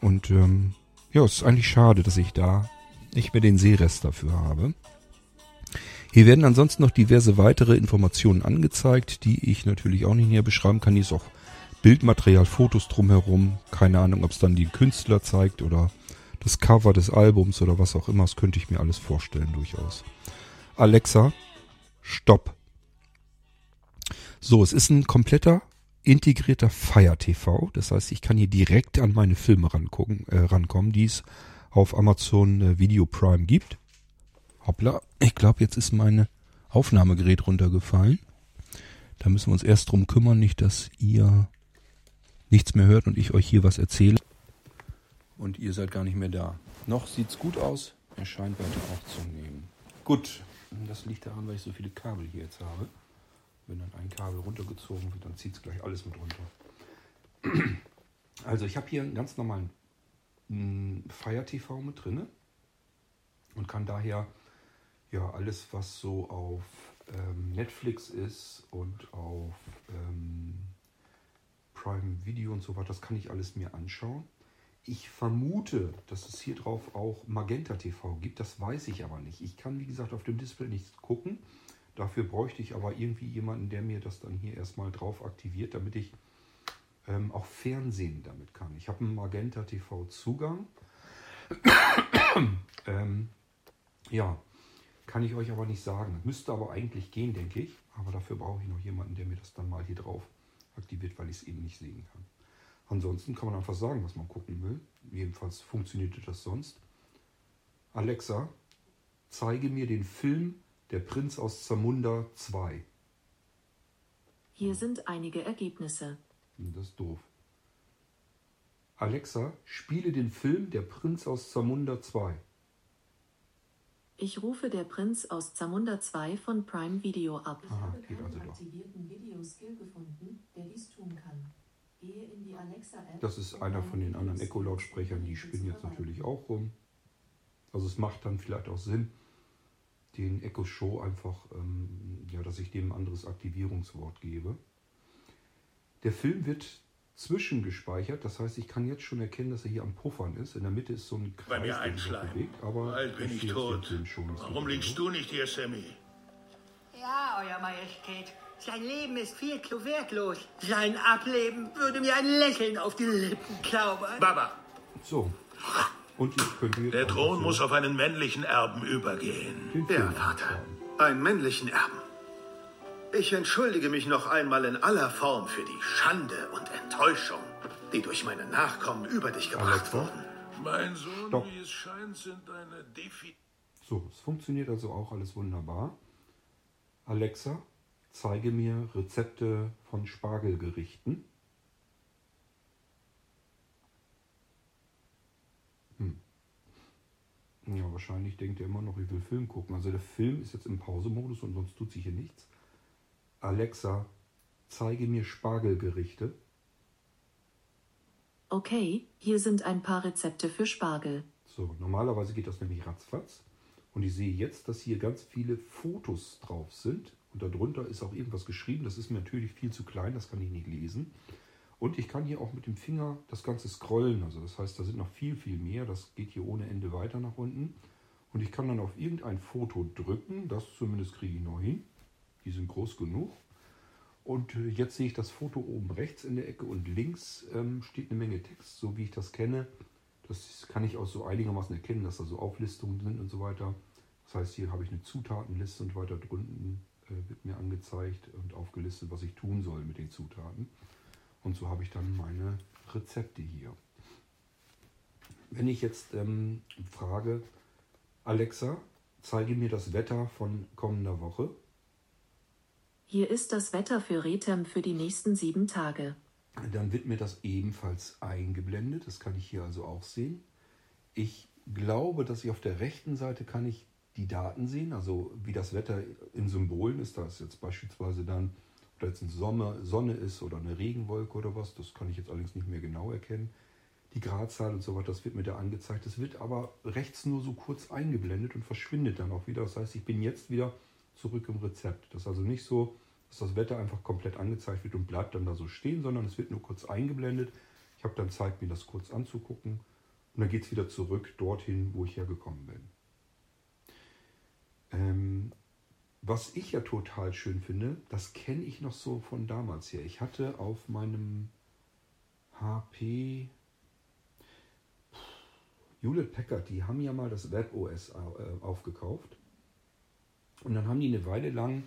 Und ähm, ja, es ist eigentlich schade, dass ich da nicht mehr den Sehrest dafür habe. Hier werden ansonsten noch diverse weitere Informationen angezeigt, die ich natürlich auch nicht näher beschreiben kann. Hier ist auch Bildmaterial, Fotos drumherum. Keine Ahnung, ob es dann den Künstler zeigt oder das Cover des Albums oder was auch immer. Das könnte ich mir alles vorstellen durchaus. Alexa, stopp. So, es ist ein kompletter integrierter Fire TV. Das heißt, ich kann hier direkt an meine Filme rangucken, äh, rankommen, die es auf Amazon äh, Video Prime gibt. Hoppla, ich glaube, jetzt ist mein Aufnahmegerät runtergefallen. Da müssen wir uns erst drum kümmern, nicht, dass ihr nichts mehr hört und ich euch hier was erzähle. Und ihr seid gar nicht mehr da. Noch sieht's gut aus. Er scheint weiter aufzunehmen. Gut, das liegt daran, weil ich so viele Kabel hier jetzt habe. Wenn dann ein Kabel runtergezogen wird, dann zieht es gleich alles mit runter. Also ich habe hier einen ganz normalen mm, Fire TV mit drinne und kann daher ja alles, was so auf ähm, Netflix ist und auf ähm, Prime Video und so weiter, das kann ich alles mir anschauen. Ich vermute, dass es hier drauf auch Magenta TV gibt, das weiß ich aber nicht. Ich kann, wie gesagt, auf dem Display nichts gucken. Dafür bräuchte ich aber irgendwie jemanden, der mir das dann hier erstmal drauf aktiviert, damit ich ähm, auch Fernsehen damit kann. Ich habe einen Magenta TV Zugang. ähm, ja, kann ich euch aber nicht sagen. Müsste aber eigentlich gehen, denke ich. Aber dafür brauche ich noch jemanden, der mir das dann mal hier drauf aktiviert, weil ich es eben nicht sehen kann. Ansonsten kann man einfach sagen, was man gucken will. Jedenfalls funktionierte das sonst. Alexa, zeige mir den Film Der Prinz aus Zamunda 2. Hier sind einige Ergebnisse. Das ist doof. Alexa, spiele den Film Der Prinz aus Zamunda 2. Ich rufe der Prinz aus Zamunda 2 von Prime Video ab. Ich Aha, habe geht also keinen doch. aktivierten Videoskill gefunden, der dies tun kann. Das ist einer von den anderen Echo-Lautsprechern, die spinnen jetzt natürlich auch rum. Also es macht dann vielleicht auch Sinn, den Echo Show einfach, ähm, ja, dass ich dem ein anderes Aktivierungswort gebe. Der Film wird zwischengespeichert. Das heißt, ich kann jetzt schon erkennen, dass er hier am Puffern ist. In der Mitte ist so ein Kreis, Bei mir ein Schleim. bewegt, aber Bald bin ich tot. Warum liegst du nicht hier, Sammy? Ja, Euer Majestät. Sein Leben ist viel zu wertlos. Sein Ableben würde mir ein Lächeln auf die Lippen klaubern. Baba, So. Und ich könnte jetzt der Thron muss auf einen männlichen Erben übergehen. Ja, Vater. Einen männlichen Erben. Ich entschuldige mich noch einmal in aller Form für die Schande und Enttäuschung, die durch meine Nachkommen über dich gebracht wurden. Mein Sohn, Stopp. wie es scheint, sind eine Defi... So, es funktioniert also auch alles wunderbar. Alexa, zeige mir Rezepte von Spargelgerichten. Hm. Ja, wahrscheinlich denkt er immer noch, ich will Film gucken. Also der Film ist jetzt im Pausemodus und sonst tut sich hier nichts. Alexa, zeige mir Spargelgerichte. Okay, hier sind ein paar Rezepte für Spargel. So, normalerweise geht das nämlich ratzfatz. Und ich sehe jetzt, dass hier ganz viele Fotos drauf sind. Und darunter ist auch irgendwas geschrieben. Das ist mir natürlich viel zu klein, das kann ich nicht lesen. Und ich kann hier auch mit dem Finger das Ganze scrollen. Also das heißt, da sind noch viel, viel mehr. Das geht hier ohne Ende weiter nach unten. Und ich kann dann auf irgendein Foto drücken. Das zumindest kriege ich noch hin. Die sind groß genug. Und äh, jetzt sehe ich das Foto oben rechts in der Ecke und links ähm, steht eine Menge Text, so wie ich das kenne. Das kann ich auch so einigermaßen erkennen, dass da so Auflistungen sind und so weiter. Das heißt, hier habe ich eine Zutatenliste und weiter drunten wird mir angezeigt und aufgelistet, was ich tun soll mit den Zutaten. Und so habe ich dann meine Rezepte hier. Wenn ich jetzt ähm, frage, Alexa, zeige mir das Wetter von kommender Woche, Hier ist das Wetter für Rethem für die nächsten sieben Tage. Dann wird mir das ebenfalls eingeblendet. Das kann ich hier also auch sehen. Ich glaube, dass ich auf der rechten Seite kann ich die Daten sehen, also wie das Wetter in Symbolen ist. Da ist jetzt beispielsweise dann, ob da jetzt eine Sonne, Sonne ist oder eine Regenwolke oder was. Das kann ich jetzt allerdings nicht mehr genau erkennen. Die Gradzahl und so weiter, das wird mir da angezeigt. Das wird aber rechts nur so kurz eingeblendet und verschwindet dann auch wieder. Das heißt, ich bin jetzt wieder zurück im Rezept. Das ist also nicht so, dass das Wetter einfach komplett angezeigt wird und bleibt dann da so stehen, sondern es wird nur kurz eingeblendet. Ich habe dann Zeit, mir das kurz anzugucken und dann geht es wieder zurück dorthin, wo ich hergekommen bin. Ähm, was ich ja total schön finde, das kenne ich noch so von damals her. Ich hatte auf meinem HP Hewlett Packard, die haben ja mal das WebOS äh, aufgekauft. Und dann haben die eine Weile lang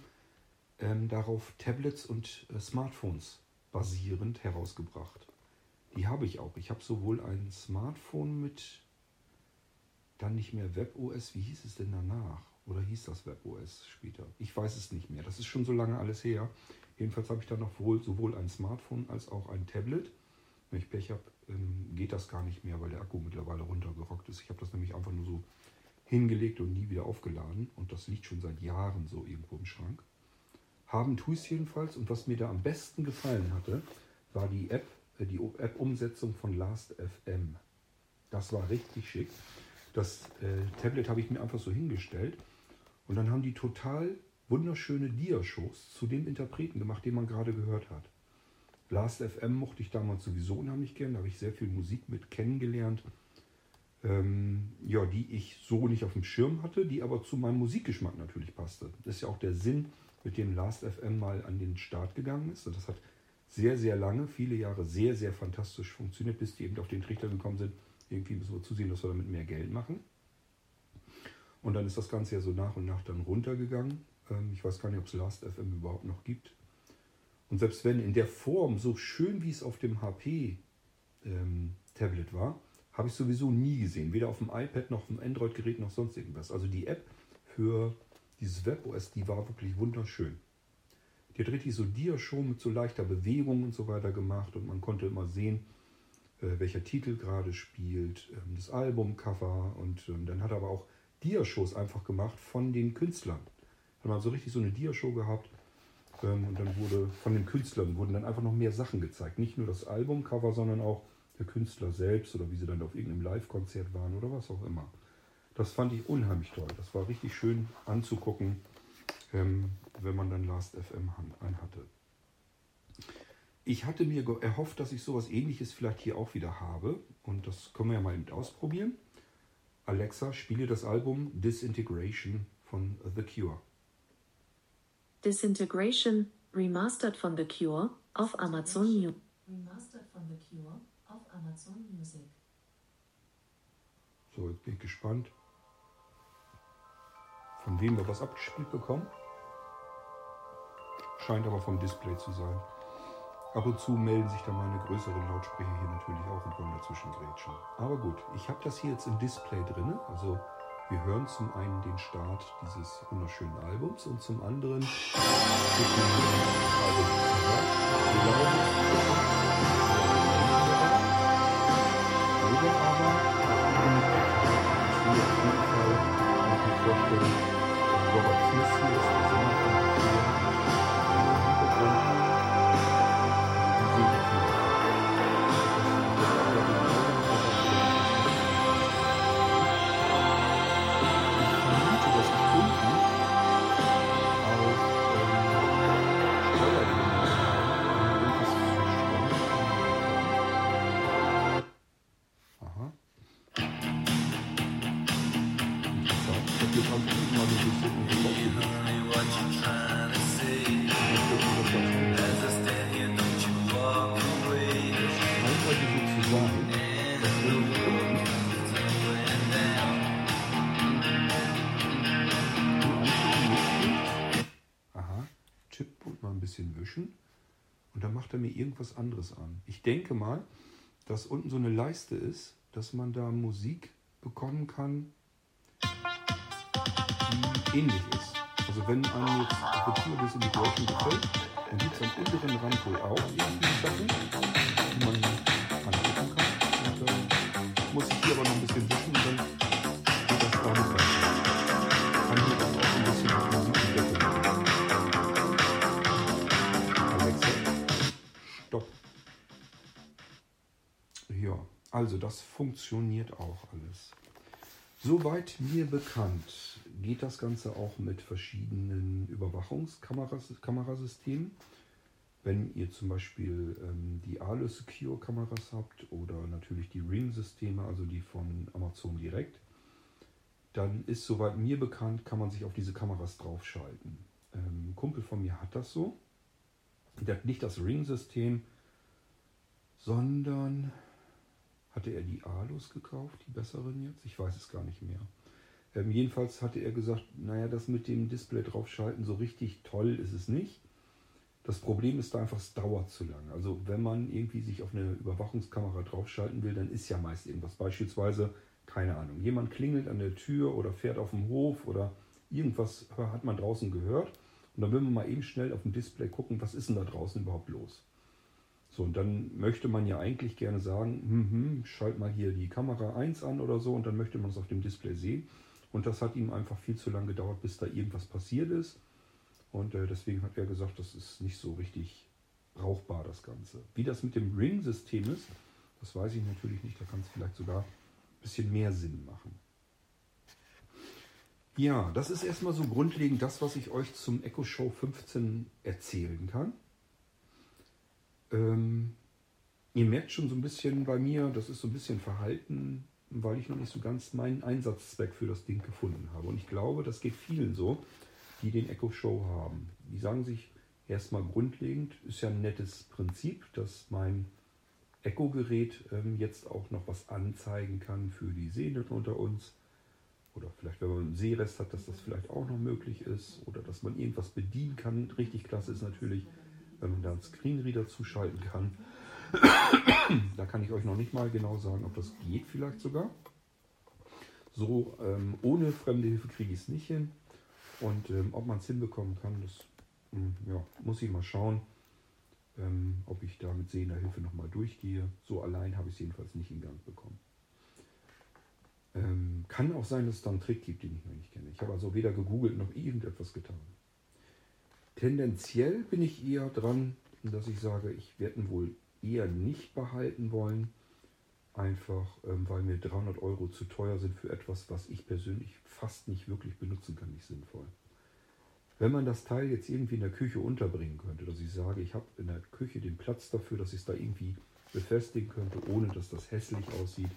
ähm, darauf Tablets und äh, Smartphones basierend herausgebracht. Die habe ich auch. Ich habe sowohl ein Smartphone mit dann nicht mehr WebOS. Wie hieß es denn danach? Oder hieß das WebOS später? Ich weiß es nicht mehr. Das ist schon so lange alles her. Jedenfalls habe ich dann noch wohl, sowohl ein Smartphone als auch ein Tablet. Wenn ich Pech habe, ähm, geht das gar nicht mehr, weil der Akku mittlerweile runtergerockt ist. Ich habe das nämlich einfach nur so hingelegt und nie wieder aufgeladen. Und das liegt schon seit Jahren so irgendwo im Schrank. Haben tue ich es jedenfalls. Und was mir da am besten gefallen hatte, war die App, äh, die App-Umsetzung von Last.fm. Das war richtig schick. Das äh, Tablet habe ich mir einfach so hingestellt. Und dann haben die total wunderschöne Dia-Shows zu dem Interpreten gemacht, den man gerade gehört hat. Last.fm mochte ich damals sowieso unheimlich gern. Da habe ich sehr viel Musik mit kennengelernt. Ähm, ja, die ich so nicht auf dem Schirm hatte, die aber zu meinem Musikgeschmack natürlich passte. Das ist ja auch der Sinn, mit dem Last.fm mal an den Start gegangen ist. Und das hat sehr, sehr lange, viele Jahre sehr, sehr fantastisch funktioniert, bis die eben auf den Trichter gekommen sind, irgendwie müssen wir zusehen, dass wir damit mehr Geld machen. Und dann ist das Ganze ja so nach und nach dann runtergegangen. Ähm, ich weiß gar nicht, ob es Last.fm überhaupt noch gibt. Und selbst wenn in der Form, so schön wie es auf dem HP-Tablet war, habe ich sowieso nie gesehen. Weder auf dem iPad noch auf dem Android-Gerät noch sonst irgendwas. Also die App für dieses WebOS, die war wirklich wunderschön. Die hat richtig so Dia-Show mit so leichter Bewegung und so weiter gemacht und man konnte immer sehen, äh, welcher Titel gerade spielt, ähm, das Albumcover und ähm, dann hat er aber auch Dia-Shows einfach gemacht von den Künstlern. Dann haben so richtig so eine Dia-Show gehabt ähm, und dann wurde von den Künstlern wurden dann einfach noch mehr Sachen gezeigt. Nicht nur das Albumcover, sondern auch der Künstler selbst oder wie sie dann auf irgendeinem Live-Konzert waren oder was auch immer. Das fand ich unheimlich toll. Das war richtig schön anzugucken, ähm, wenn man dann Last FM an- anhatte. Ich hatte mir erhofft, dass ich sowas ähnliches vielleicht hier auch wieder habe. Und das können wir ja mal eben ausprobieren. Alexa, spiele das Album Disintegration von The Cure. Disintegration, remastered von The Cure, auf Amazon Music. Remastered von The Cure, auf Amazon Music. So, jetzt bin ich gespannt, von wem wir was abgespielt bekommen. Scheint aber vom Display zu sein. Ab und zu melden sich da meine größeren Lautsprecher hier natürlich auch und wollen dazwischen grätschen. Aber gut, ich habe das hier jetzt im Display drin. Also wir hören zum einen den Start dieses wunderschönen Albums und zum anderen wird denke mal, dass unten so eine Leiste ist, dass man da Musik bekommen kann, die ähnlich ist. Also wenn einem jetzt The Cure Disintegration gefällt, dann gibt es am unteren Rand wohl auch irgendwie Sachen, die man also das funktioniert auch alles. Soweit mir bekannt geht das Ganze auch mit verschiedenen Überwachungskamerasystemen. Wenn ihr zum Beispiel ähm, die Ale Secure Kameras habt oder natürlich die Ring-Systeme, also die von Amazon direkt, dann ist soweit mir bekannt, kann man sich auf diese Kameras draufschalten. Ähm, Kumpel von mir hat das so. Der hat nicht das Ring-System, sondern hatte er die Alus gekauft, die besseren jetzt? Ich weiß es gar nicht mehr. Ähm, jedenfalls hatte er gesagt, naja, das mit dem Display draufschalten, so richtig toll ist es nicht. Das Problem ist da einfach, es dauert zu lange. Also wenn man irgendwie sich auf eine Überwachungskamera draufschalten will, dann ist ja meist irgendwas. Beispielsweise, keine Ahnung, jemand klingelt an der Tür oder fährt auf dem Hof oder irgendwas hat man draußen gehört. Und dann will man mal eben schnell auf dem Display gucken, was ist denn da draußen überhaupt los. So, und dann möchte man ja eigentlich gerne sagen, hm, hm, schalt mal hier die Kamera 1 an oder so und dann möchte man es auf dem Display sehen. Und das hat ihm einfach viel zu lange gedauert, bis da irgendwas passiert ist. Und äh, deswegen hat er gesagt, das ist nicht so richtig brauchbar, das Ganze. Wie das mit dem Ring-System ist, das weiß ich natürlich nicht. Da kann es vielleicht sogar ein bisschen mehr Sinn machen. Ja, das ist erstmal so grundlegend das, was ich euch zum Echo Show 15 erzählen kann. Ähm, ihr merkt schon so ein bisschen bei mir, das ist so ein bisschen verhalten, weil ich noch nicht so ganz meinen Einsatzzweck für das Ding gefunden habe. Und ich glaube, das geht vielen so, die den Echo Show haben. Die sagen sich erstmal grundlegend, ist ja ein nettes Prinzip, dass mein Echo-Gerät ähm, jetzt auch noch was anzeigen kann für die Sehenden unter uns. Oder vielleicht, wenn man einen Sehrest hat, dass das vielleicht auch noch möglich ist. Oder dass man irgendwas bedienen kann. Richtig klasse ist natürlich, wenn man da einen Screenreader zuschalten kann. da kann ich euch noch nicht mal genau sagen, ob das geht vielleicht sogar. So, ähm, ohne fremde Hilfe kriege ich es nicht hin. Und ähm, ob man es hinbekommen kann, das mh, ja, muss ich mal schauen, ähm, ob ich da mit sehender Hilfe nochmal durchgehe. So allein habe ich es jedenfalls nicht in Gang bekommen. Ähm, kann auch sein, dass es da einen Trick gibt, den ich noch nicht kenne. Ich habe also weder gegoogelt noch irgendetwas getan. Tendenziell bin ich eher dran, dass ich sage, ich werde ihn wohl eher nicht behalten wollen. Einfach, ähm, weil mir 300 Euro zu teuer sind für etwas, was ich persönlich fast nicht wirklich benutzen kann, nicht sinnvoll. Wenn man das Teil jetzt irgendwie in der Küche unterbringen könnte, dass ich sage, ich habe in der Küche den Platz dafür, dass ich es da irgendwie befestigen könnte, ohne dass das hässlich aussieht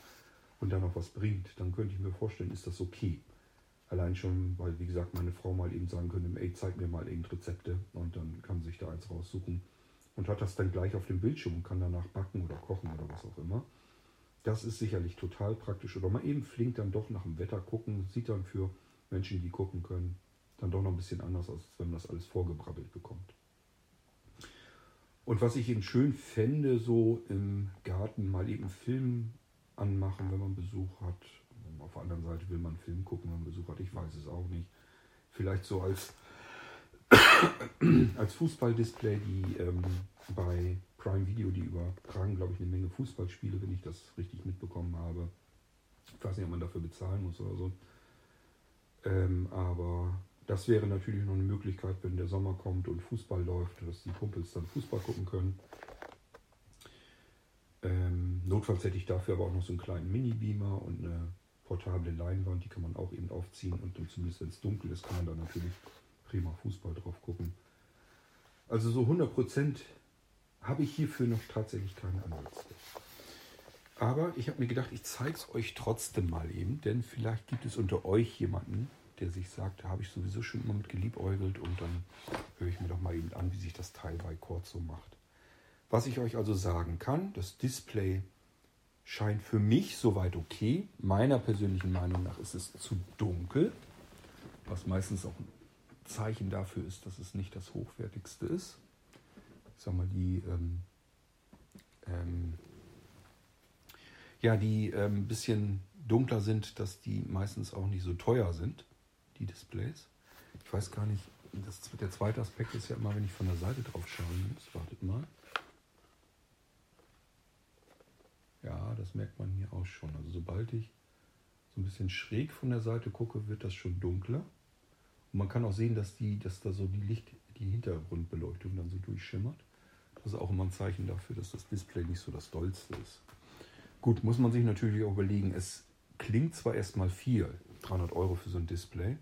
und dann noch was bringt, dann könnte ich mir vorstellen, ist das okay. Allein schon, weil, wie gesagt, meine Frau mal eben sagen könnte, ey, zeig mir mal eben Rezepte und dann kann sich da eins raussuchen und hat das dann gleich auf dem Bildschirm und kann danach backen oder kochen oder was auch immer. Das ist sicherlich total praktisch. Oder mal eben flink dann doch nach dem Wetter gucken, sieht dann für Menschen, die gucken können, dann doch noch ein bisschen anders aus, als wenn man das alles vorgebrabbelt bekommt. Und was ich eben schön fände, so im Garten mal eben Film anmachen, wenn man Besuch hat. Auf der anderen Seite will man Film gucken, wenn man Besuch hat. Ich weiß es auch nicht. Vielleicht so als, als Fußballdisplay, die ähm, bei Prime Video, die übertragen, glaube ich, eine Menge Fußballspiele, wenn ich das richtig mitbekommen habe. Ich weiß nicht, ob man dafür bezahlen muss oder so. Ähm, aber das wäre natürlich noch eine Möglichkeit, wenn der Sommer kommt und Fußball läuft, dass die Kumpels dann Fußball gucken können. Ähm, notfalls hätte ich dafür aber auch noch so einen kleinen Mini-Beamer und eine portable Leinwand, die kann man auch eben aufziehen und dann zumindest wenn es dunkel ist, kann man da natürlich prima Fußball drauf gucken. Also so 100% habe ich hierfür noch tatsächlich keine Ansätze. Aber ich habe mir gedacht, ich zeige es euch trotzdem mal eben, denn vielleicht gibt es unter euch jemanden, der sich sagt, da habe ich sowieso schon immer mit geliebäugelt und dann höre ich mir doch mal eben an, wie sich das Teil bei Cord so macht. Was ich euch also sagen kann, das Display scheint für mich soweit okay. Meiner persönlichen Meinung nach ist es zu dunkel, was meistens auch ein Zeichen dafür ist, dass es nicht das hochwertigste ist. Ich sag mal, die ähm, ähm, ja, die ein ähm, bisschen dunkler sind, dass die meistens auch nicht so teuer sind, die Displays. Ich weiß gar nicht, das, der zweite Aspekt ist ja immer, wenn ich von der Seite drauf schauen muss. Wartet mal. Ja, das merkt man hier auch schon. Also sobald ich so ein bisschen schräg von der Seite gucke, wird das schon dunkler. Und man kann auch sehen, dass, die, dass da so die Licht, die Hintergrundbeleuchtung dann so durchschimmert. Das ist auch immer ein Zeichen dafür, dass das Display nicht so das dollste ist. Gut, muss man sich natürlich auch überlegen, es klingt zwar erstmal viel, 300 Euro für so ein Display,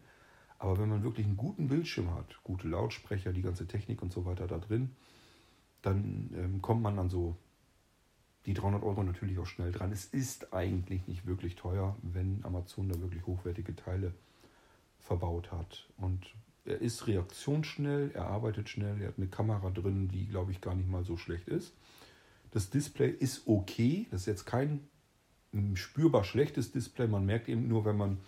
aber wenn man wirklich einen guten Bildschirm hat, gute Lautsprecher, die ganze Technik und so weiter da drin, dann ähm, kommt man an so die 300 Euro natürlich auch schnell dran. Es ist eigentlich nicht wirklich teuer, wenn Amazon da wirklich hochwertige Teile verbaut hat. Und er ist reaktionsschnell, er arbeitet schnell, er hat eine Kamera drin, die glaube ich gar nicht mal so schlecht ist. Das Display ist okay, das ist jetzt kein spürbar schlechtes Display. Man merkt eben nur, wenn man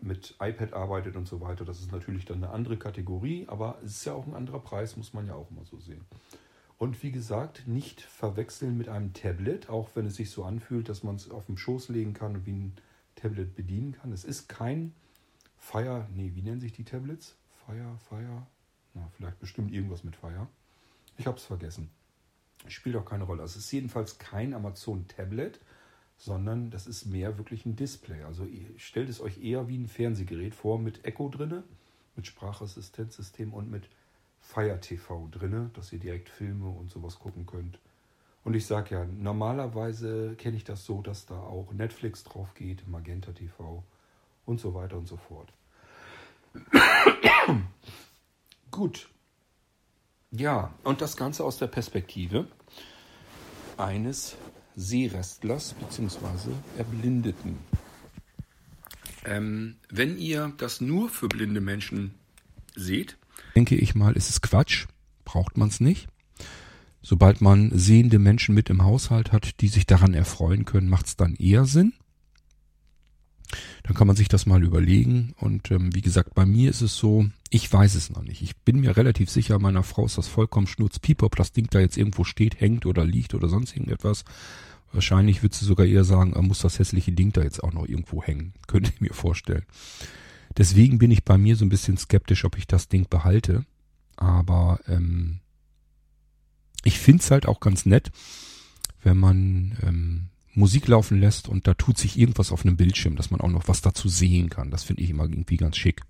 mit iPad arbeitet und so weiter, das ist natürlich dann eine andere Kategorie, aber es ist ja auch ein anderer Preis, muss man ja auch immer so sehen. Und wie gesagt, nicht verwechseln mit einem Tablet, auch wenn es sich so anfühlt, dass man es auf dem Schoß legen kann und wie ein Tablet bedienen kann. Es ist kein Fire, nee, wie nennen sich die Tablets? Fire, Fire, na, vielleicht bestimmt irgendwas mit Fire. Ich habe es vergessen. Spielt auch keine Rolle. Es ist jedenfalls kein Amazon Tablet, sondern das ist mehr wirklich ein Display. Also stellt es euch eher wie ein Fernsehgerät vor mit Echo drinne, mit Sprachassistenzsystem und mit Fire TV drinne, dass ihr direkt Filme und sowas gucken könnt. Und ich sage ja, normalerweise kenne ich das so, dass da auch Netflix drauf geht, Magenta TV und so weiter und so fort. Gut. Ja, und das Ganze aus der Perspektive eines Seerestlers bzw. Erblindeten. Ähm, wenn ihr das nur für blinde Menschen seht, denke ich mal, ist es Quatsch. Braucht man es nicht. Sobald man sehende Menschen mit im Haushalt hat, die sich daran erfreuen können, macht es dann eher Sinn. Dann kann man sich das mal überlegen. Und ähm, wie gesagt, bei mir ist es so, ich weiß es noch nicht. Ich bin mir relativ sicher, meiner Frau ist das vollkommen schnurzpieper, ob das Ding da jetzt irgendwo steht, hängt oder liegt oder sonst irgendetwas. Wahrscheinlich wird sie sogar eher sagen, muss das hässliche Ding da jetzt auch noch irgendwo hängen. Könnte ich mir vorstellen. Deswegen bin ich bei mir so ein bisschen skeptisch, ob ich das Ding behalte. Aber ähm, ich find's halt auch ganz nett, wenn man ähm, Musik laufen lässt und da tut sich irgendwas auf einem Bildschirm, dass man auch noch was dazu sehen kann. Das finde ich immer irgendwie ganz schick.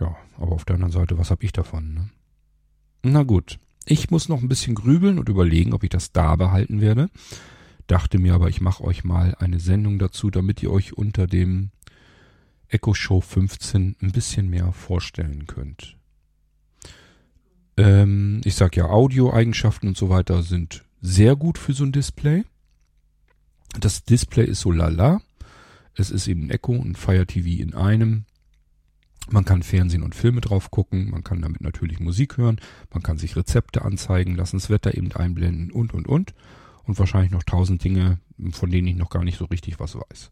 Ja, aber auf der anderen Seite, was habe ich davon? Ne? Na gut, ich muss noch ein bisschen grübeln und überlegen, ob ich das da behalten werde. Dachte mir aber, ich mache euch mal eine Sendung dazu, damit ihr euch unter dem Echo Show 15 ein bisschen mehr vorstellen könnt. Ähm, ich sag ja, Audioeigenschaften und so weiter sind sehr gut für so ein Display. Das Display ist so lala. Es ist eben Echo und Fire TV in einem. Man kann Fernsehen und Filme drauf gucken, man kann damit natürlich Musik hören, man kann sich Rezepte anzeigen lassen, das Wetter eben einblenden und und und. Und wahrscheinlich noch tausend Dinge, von denen ich noch gar nicht so richtig was weiß.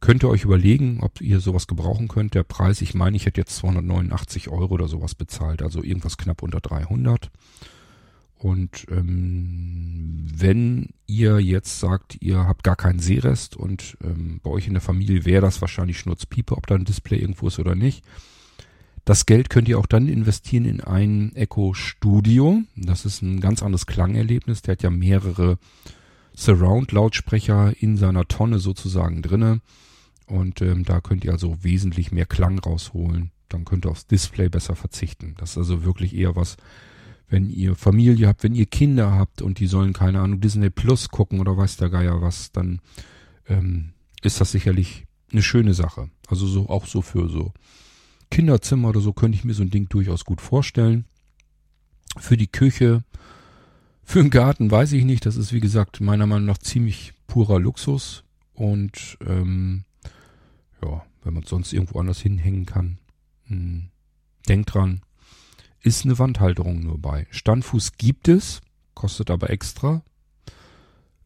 Könnt ihr euch überlegen, ob ihr sowas gebrauchen könnt. Der Preis, ich meine, ich hätte jetzt 289 Euro oder sowas bezahlt, also irgendwas knapp unter 300. Und ähm, wenn ihr jetzt sagt, ihr habt gar keinen Seerest und ähm, bei euch in der Familie wäre das wahrscheinlich Schnurzpiepe, ob da ein Display irgendwo ist oder nicht. Das Geld könnt ihr auch dann investieren in ein Echo Studio. Das ist ein ganz anderes Klangerlebnis. Der hat ja mehrere Surround-Lautsprecher in seiner Tonne sozusagen drinne. Und ähm, da könnt ihr also wesentlich mehr Klang rausholen. Dann könnt ihr aufs Display besser verzichten. Das ist also wirklich eher was wenn ihr Familie habt, wenn ihr Kinder habt und die sollen, keine Ahnung, Disney Plus gucken oder weiß der Geier was, dann ähm, ist das sicherlich eine schöne Sache. Also so auch so für so Kinderzimmer oder so könnte ich mir so ein Ding durchaus gut vorstellen. Für die Küche, für den Garten weiß ich nicht. Das ist wie gesagt meiner Meinung nach ziemlich purer Luxus und ähm, ja, wenn man sonst irgendwo anders hinhängen kann. Hm, denkt dran, ist eine Wandhalterung nur bei. Standfuß gibt es, kostet aber extra.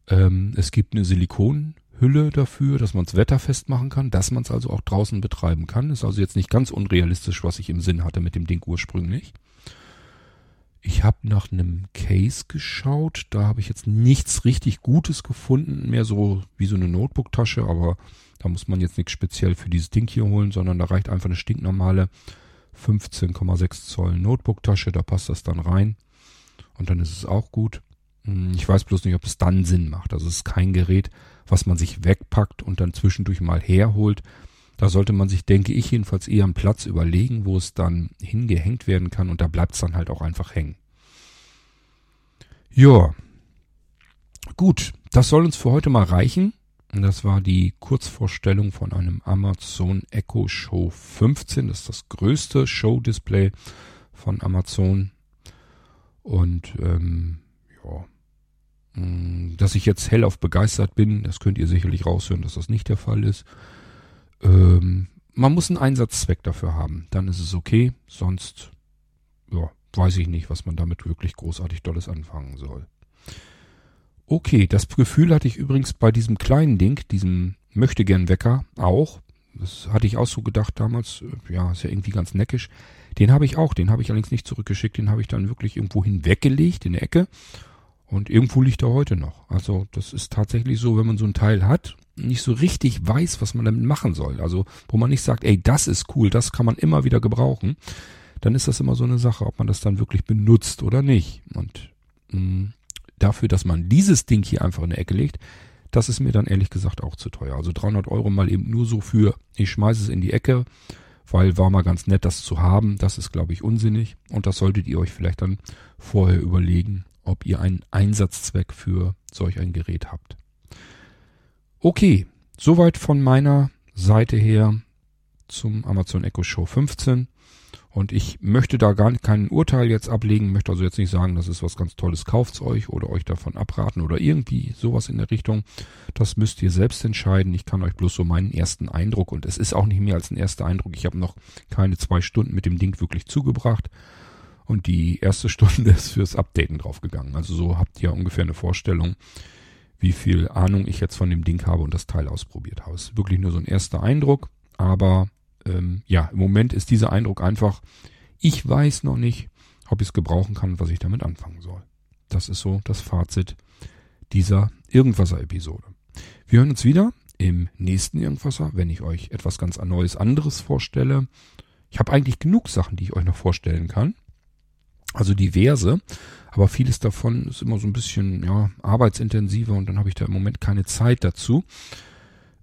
Ähm, es gibt eine Silikonhülle dafür, dass man es wetterfest machen kann, dass man es also auch draußen betreiben kann. Ist also jetzt nicht ganz unrealistisch, was ich im Sinn hatte mit dem Ding ursprünglich. Ich habe nach einem Case geschaut, da habe ich jetzt nichts richtig Gutes gefunden, mehr so wie so eine Notebook-Tasche, aber da muss man jetzt nichts speziell für dieses Ding hier holen, sondern da reicht einfach eine stinknormale 15,6 Zoll Notebook-Tasche, da passt das dann rein. Und dann ist es auch gut. Hm, ich weiß bloß nicht, ob es dann Sinn macht. Also es ist kein Gerät, was man sich wegpackt und dann zwischendurch mal herholt. Da sollte man sich, denke ich, jedenfalls eher einen Platz überlegen, wo es dann hingehängt werden kann und da bleibt es dann halt auch einfach hängen. Ja. Gut, das soll uns für heute mal reichen. Das war die Kurzvorstellung von einem Amazon Echo Show 15. Das ist das größte Show-Display von Amazon. Und ähm, ja, mm, dass ich jetzt hellauf begeistert bin, das könnt ihr sicherlich raushören, dass das nicht der Fall ist. Ähm, man muss einen Einsatzzweck dafür haben. Dann ist es okay. Sonst, ja, weiß ich nicht, was man damit wirklich großartig Dolles anfangen soll. Okay, das Gefühl hatte ich übrigens bei diesem kleinen Ding, diesem Möchtegern-Wecker auch. Das hatte ich auch so gedacht damals. Ja, ist ja irgendwie ganz neckisch. Den habe ich auch. Den habe ich allerdings nicht zurückgeschickt. Den habe ich dann wirklich irgendwo hinweggelegt in der Ecke. Und irgendwo liegt er heute noch. Also das ist tatsächlich so, wenn man so ein Teil hat, nicht so richtig weiß, was man damit machen soll. Also wo man nicht sagt, ey, das ist cool, das kann man immer wieder gebrauchen. Dann ist das immer so eine Sache, ob man das dann wirklich benutzt oder nicht. Und mh, mm, dafür, dass man dieses Ding hier einfach in der Ecke legt, das ist mir dann ehrlich gesagt auch zu teuer. Also 300 Euro mal eben nur so für, ich schmeiße es in die Ecke, weil war mal ganz nett, das zu haben. Das ist, glaube ich, unsinnig. Und das solltet ihr euch vielleicht dann vorher überlegen, ob ihr einen Einsatzzweck für solch ein Gerät habt. Okay, soweit von meiner Seite her zum Amazon Echo Show 15. Und ich möchte da gar kein Urteil jetzt ablegen, möchte also jetzt nicht sagen, das ist was ganz Tolles, kauft's euch oder euch davon abraten oder irgendwie sowas in der Richtung. Das müsst ihr selbst entscheiden. Ich kann euch bloß so meinen ersten Eindruck und es ist auch nicht mehr als ein erster Eindruck. Ich habe noch keine zwei Stunden mit dem Ding wirklich zugebracht und die erste Stunde ist fürs Updaten draufgegangen. Also so habt ihr ungefähr eine Vorstellung, wie viel Ahnung ich jetzt von dem Ding habe und das Teil ausprobiert habe. Es ist wirklich nur so ein erster Eindruck, aber ähm, ja, im Moment ist dieser Eindruck einfach, ich weiß noch nicht, ob ich es gebrauchen kann, was ich damit anfangen soll. Das ist so das Fazit dieser Irgendwasser-Episode. Wir hören uns wieder im nächsten Irgendwasser, wenn ich euch etwas ganz Neues anderes vorstelle. Ich habe eigentlich genug Sachen, die ich euch noch vorstellen kann. Also diverse, aber vieles davon ist immer so ein bisschen ja, arbeitsintensiver und dann habe ich da im Moment keine Zeit dazu.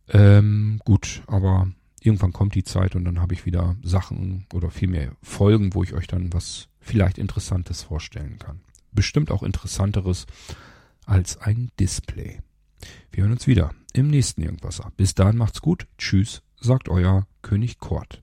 Ähm, gut, aber irgendwann kommt die Zeit und dann habe ich wieder Sachen oder vielmehr Folgen, wo ich euch dann was vielleicht Interessantes vorstellen kann. Bestimmt auch Interessanteres als ein Display. Wir hören uns wieder im nächsten Irgendwasser. Bis dahin macht's gut. Tschüss, sagt euer König Kort.